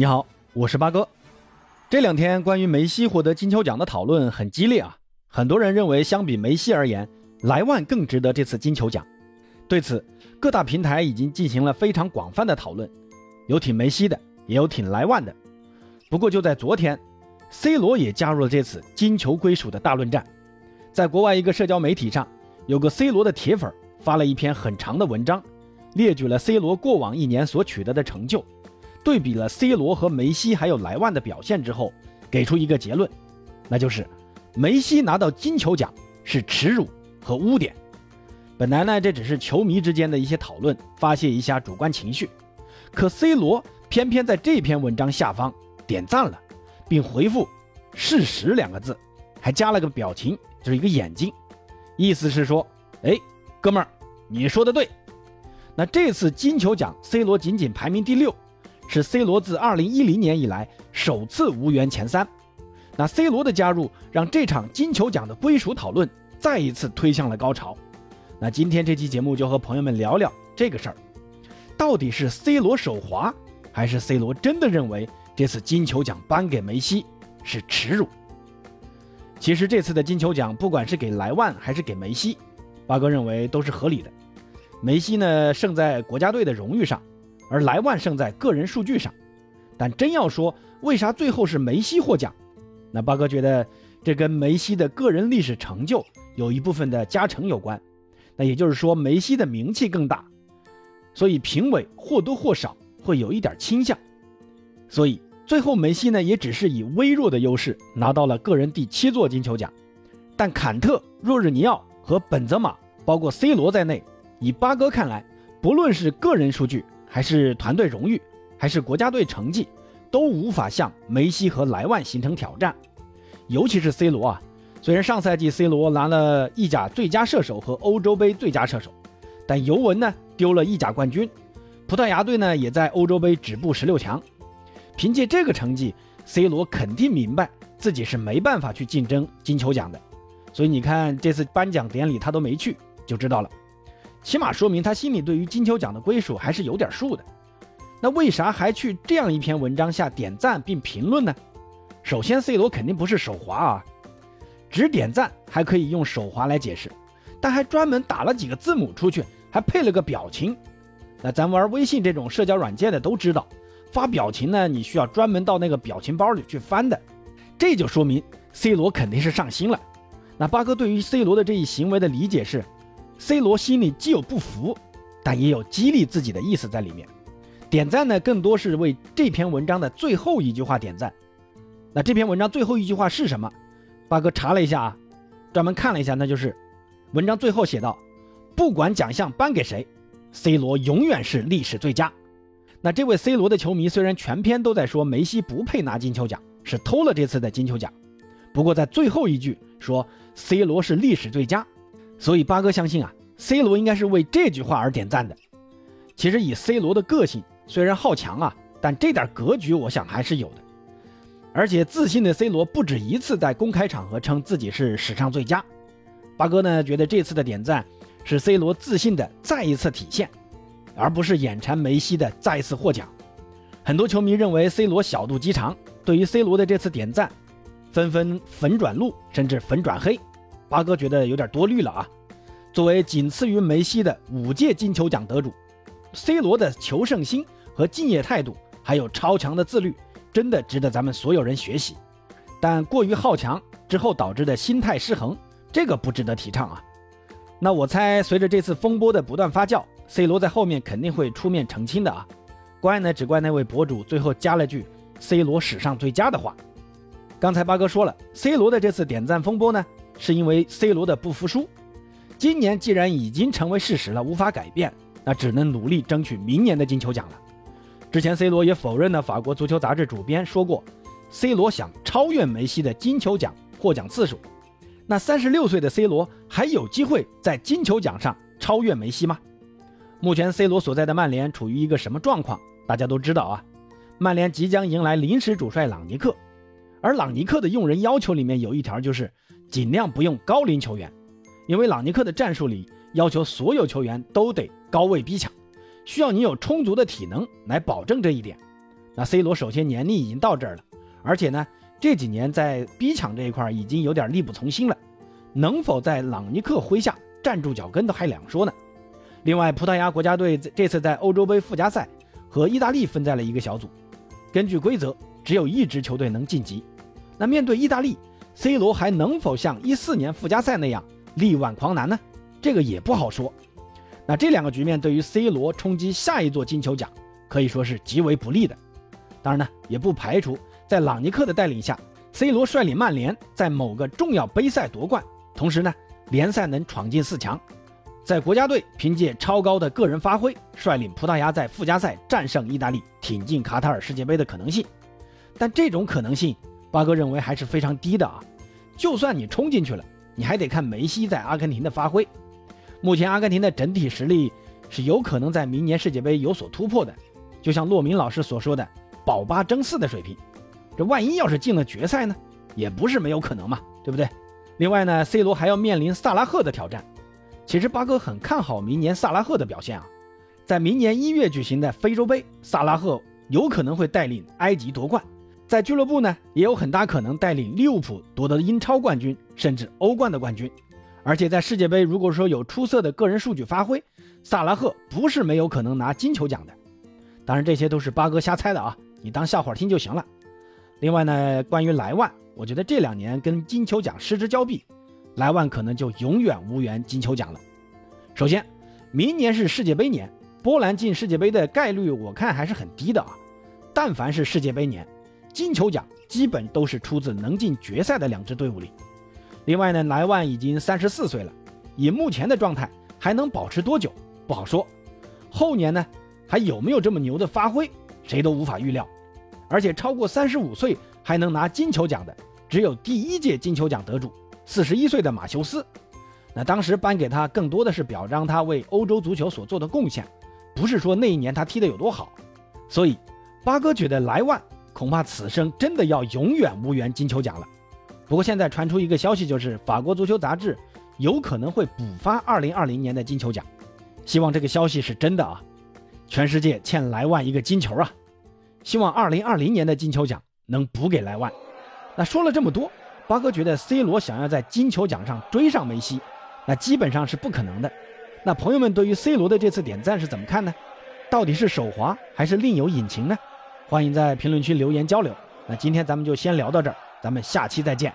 你好，我是八哥。这两天关于梅西获得金球奖的讨论很激烈啊，很多人认为相比梅西而言，莱万更值得这次金球奖。对此，各大平台已经进行了非常广泛的讨论，有挺梅西的，也有挺莱万的。不过就在昨天，C 罗也加入了这次金球归属的大论战。在国外一个社交媒体上，有个 C 罗的铁粉发了一篇很长的文章，列举了 C 罗过往一年所取得的成就。对比了 C 罗和梅西还有莱万的表现之后，给出一个结论，那就是梅西拿到金球奖是耻辱和污点。本来呢，这只是球迷之间的一些讨论，发泄一下主观情绪，可 C 罗偏偏在这篇文章下方点赞了，并回复“事实”两个字，还加了个表情，就是一个眼睛，意思是说，哎，哥们儿，你说的对。那这次金球奖，C 罗仅仅排名第六。是 C 罗自2010年以来首次无缘前三，那 C 罗的加入让这场金球奖的归属讨论再一次推向了高潮。那今天这期节目就和朋友们聊聊这个事儿，到底是 C 罗手滑，还是 C 罗真的认为这次金球奖颁给梅西是耻辱？其实这次的金球奖不管是给莱万还是给梅西，八哥认为都是合理的。梅西呢胜在国家队的荣誉上。而莱万胜在个人数据上，但真要说为啥最后是梅西获奖，那八哥觉得这跟梅西的个人历史成就有一部分的加成有关。那也就是说梅西的名气更大，所以评委或多或少会有一点倾向。所以最后梅西呢也只是以微弱的优势拿到了个人第七座金球奖。但坎特、若日尼奥和本泽马，包括 C 罗在内，以八哥看来，不论是个人数据，还是团队荣誉，还是国家队成绩，都无法向梅西和莱万形成挑战。尤其是 C 罗啊，虽然上赛季 C 罗拿了意甲最佳射手和欧洲杯最佳射手，但尤文呢丢了意甲冠军，葡萄牙队呢也在欧洲杯止步十六强。凭借这个成绩，C 罗肯定明白自己是没办法去竞争金球奖的。所以你看这次颁奖典礼他都没去，就知道了。起码说明他心里对于金球奖的归属还是有点数的。那为啥还去这样一篇文章下点赞并评论呢？首先，C 罗肯定不是手滑啊，只点赞还可以用手滑来解释，但还专门打了几个字母出去，还配了个表情。那咱玩微信这种社交软件的都知道，发表情呢，你需要专门到那个表情包里去翻的。这就说明 C 罗肯定是上心了。那八哥对于 C 罗的这一行为的理解是。C 罗心里既有不服，但也有激励自己的意思在里面。点赞呢，更多是为这篇文章的最后一句话点赞。那这篇文章最后一句话是什么？八哥查了一下啊，专门看了一下，那就是文章最后写道：“不管奖项颁给谁，C 罗永远是历史最佳。”那这位 C 罗的球迷虽然全篇都在说梅西不配拿金球奖，是偷了这次的金球奖，不过在最后一句说 C 罗是历史最佳。所以八哥相信啊，C 罗应该是为这句话而点赞的。其实以 C 罗的个性，虽然好强啊，但这点格局我想还是有的。而且自信的 C 罗不止一次在公开场合称自己是史上最佳。八哥呢觉得这次的点赞是 C 罗自信的再一次体现，而不是眼馋梅西的再一次获奖。很多球迷认为 C 罗小肚鸡肠，对于 C 罗的这次点赞，纷纷粉转绿，甚至粉转黑。八哥觉得有点多虑了啊！作为仅次于梅西的五届金球奖得主，C 罗的求胜心和敬业态度，还有超强的自律，真的值得咱们所有人学习。但过于好强之后导致的心态失衡，这个不值得提倡啊！那我猜，随着这次风波的不断发酵，C 罗在后面肯定会出面澄清的啊！怪呢，只怪那位博主最后加了句 “C 罗史上最佳”的话。刚才八哥说了，C 罗的这次点赞风波呢？是因为 C 罗的不服输，今年既然已经成为事实了，无法改变，那只能努力争取明年的金球奖了。之前 C 罗也否认了法国足球杂志主编说过，C 罗想超越梅西的金球奖获奖次数。那三十六岁的 C 罗还有机会在金球奖上超越梅西吗？目前 C 罗所在的曼联处于一个什么状况？大家都知道啊，曼联即将迎来临时主帅朗尼克，而朗尼克的用人要求里面有一条就是。尽量不用高龄球员，因为朗尼克的战术里要求所有球员都得高位逼抢，需要你有充足的体能来保证这一点。那 C 罗首先年龄已经到这儿了，而且呢这几年在逼抢这一块已经有点力不从心了，能否在朗尼克麾下站住脚跟都还两说呢。另外，葡萄牙国家队这次在欧洲杯附加赛和意大利分在了一个小组，根据规则，只有一支球队能晋级。那面对意大利，C 罗还能否像一四年附加赛那样力挽狂澜呢？这个也不好说。那这两个局面对于 C 罗冲击下一座金球奖可以说是极为不利的。当然呢，也不排除在朗尼克的带领下，C 罗率领曼联在某个重要杯赛夺冠，同时呢，联赛能闯进四强。在国家队凭借超高的个人发挥，率领葡萄牙在附加赛战胜意大利，挺进卡塔尔世界杯的可能性。但这种可能性，八哥认为还是非常低的啊。就算你冲进去了，你还得看梅西在阿根廷的发挥。目前阿根廷的整体实力是有可能在明年世界杯有所突破的，就像骆明老师所说的“保八争四”的水平。这万一要是进了决赛呢，也不是没有可能嘛，对不对？另外呢，C 罗还要面临萨拉赫的挑战。其实八哥很看好明年萨拉赫的表现啊，在明年一月举行的非洲杯，萨拉赫有可能会带领埃及夺冠，在俱乐部呢也有很大可能带领利物浦夺得英超冠军，甚至欧冠的冠军。而且在世界杯，如果说有出色的个人数据发挥，萨拉赫不是没有可能拿金球奖的。当然这些都是八哥瞎猜的啊，你当笑话听就行了。另外呢，关于莱万，我觉得这两年跟金球奖失之交臂。莱万可能就永远无缘金球奖了。首先，明年是世界杯年，波兰进世界杯的概率我看还是很低的啊。但凡是世界杯年，金球奖基本都是出自能进决赛的两支队伍里。另外呢，莱万已经三十四岁了，以目前的状态还能保持多久不好说。后年呢，还有没有这么牛的发挥，谁都无法预料。而且超过三十五岁还能拿金球奖的，只有第一届金球奖得主。四十一岁的马修斯，那当时颁给他更多的是表彰他为欧洲足球所做的贡献，不是说那一年他踢得有多好。所以，八哥觉得莱万恐怕此生真的要永远无缘金球奖了。不过现在传出一个消息，就是法国足球杂志有可能会补发二零二零年的金球奖，希望这个消息是真的啊！全世界欠莱万一个金球啊！希望二零二零年的金球奖能补给莱万。那说了这么多。八哥觉得 C 罗想要在金球奖上追上梅西，那基本上是不可能的。那朋友们对于 C 罗的这次点赞是怎么看呢？到底是手滑还是另有隐情呢？欢迎在评论区留言交流。那今天咱们就先聊到这儿，咱们下期再见。